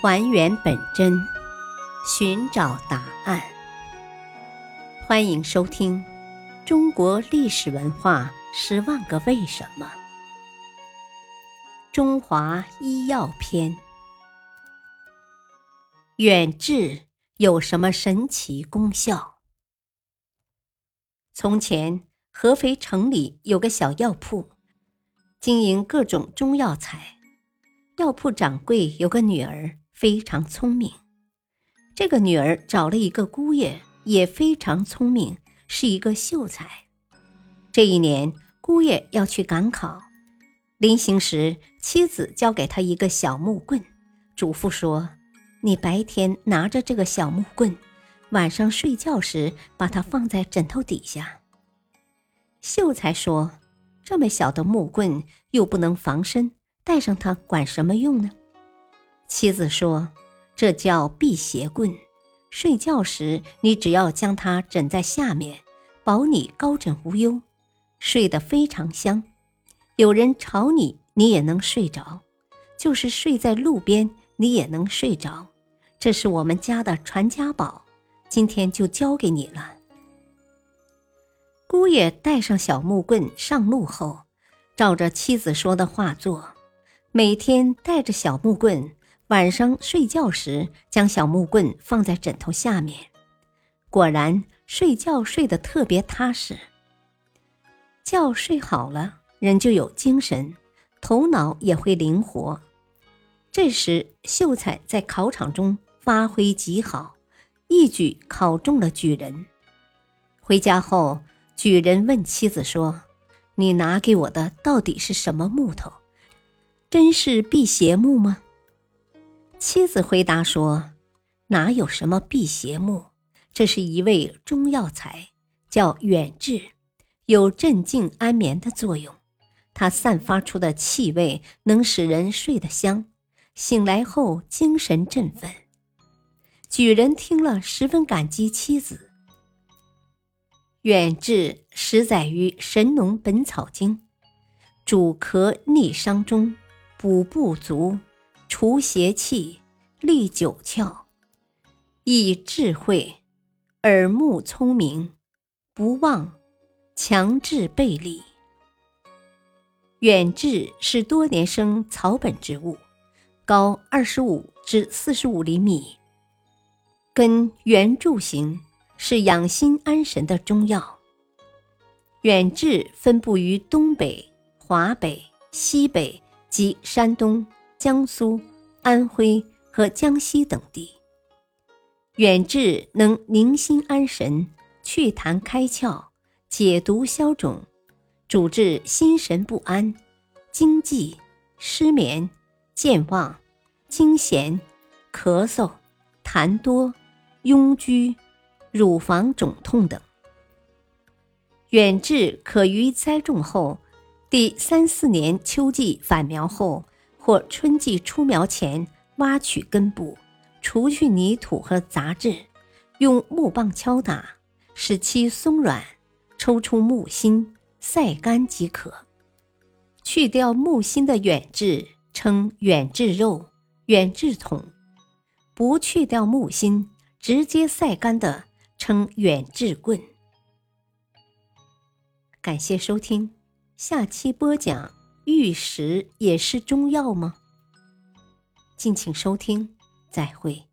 还原本真，寻找答案。欢迎收听《中国历史文化十万个为什么》——中华医药篇。远志有什么神奇功效？从前，合肥城里有个小药铺，经营各种中药材。药铺掌柜有个女儿。非常聪明，这个女儿找了一个姑爷，也非常聪明，是一个秀才。这一年，姑爷要去赶考，临行时，妻子交给他一个小木棍，嘱咐说：“你白天拿着这个小木棍，晚上睡觉时把它放在枕头底下。”秀才说：“这么小的木棍又不能防身，带上它管什么用呢？”妻子说：“这叫辟邪棍，睡觉时你只要将它枕在下面，保你高枕无忧，睡得非常香。有人吵你，你也能睡着；就是睡在路边，你也能睡着。这是我们家的传家宝，今天就交给你了。”姑爷带上小木棍上路后，照着妻子说的话做，每天带着小木棍。晚上睡觉时，将小木棍放在枕头下面，果然睡觉睡得特别踏实。觉睡好了，人就有精神，头脑也会灵活。这时，秀才在考场中发挥极好，一举考中了举人。回家后，举人问妻子说：“你拿给我的到底是什么木头？真是辟邪木吗？”妻子回答说：“哪有什么辟邪木？这是一味中药材，叫远志，有镇静安眠的作用。它散发出的气味能使人睡得香，醒来后精神振奋。”举人听了十分感激妻子。远志实载于《神农本草经》，主咳逆伤中，补不足。除邪气，利九窍，益智慧，耳目聪明，不忘，强志背力。远志是多年生草本植物，高二十五至四十五厘米，根圆柱形，是养心安神的中药。远志分布于东北、华北、西北及山东。江苏、安徽和江西等地，远志能宁心安神、祛痰开窍、解毒消肿，主治心神不安、惊悸、失眠、健忘、惊痫、咳嗽、痰多、痈疽、乳房肿痛等。远志可于栽种后第三四年秋季返苗后。或春季出苗前，挖取根部，除去泥土和杂质，用木棒敲打，使其松软，抽出木心，晒干即可。去掉木心的远志称远志肉、远志筒；不去掉木心，直接晒干的称远志棍。感谢收听，下期播讲。玉石也是中药吗？敬请收听，再会。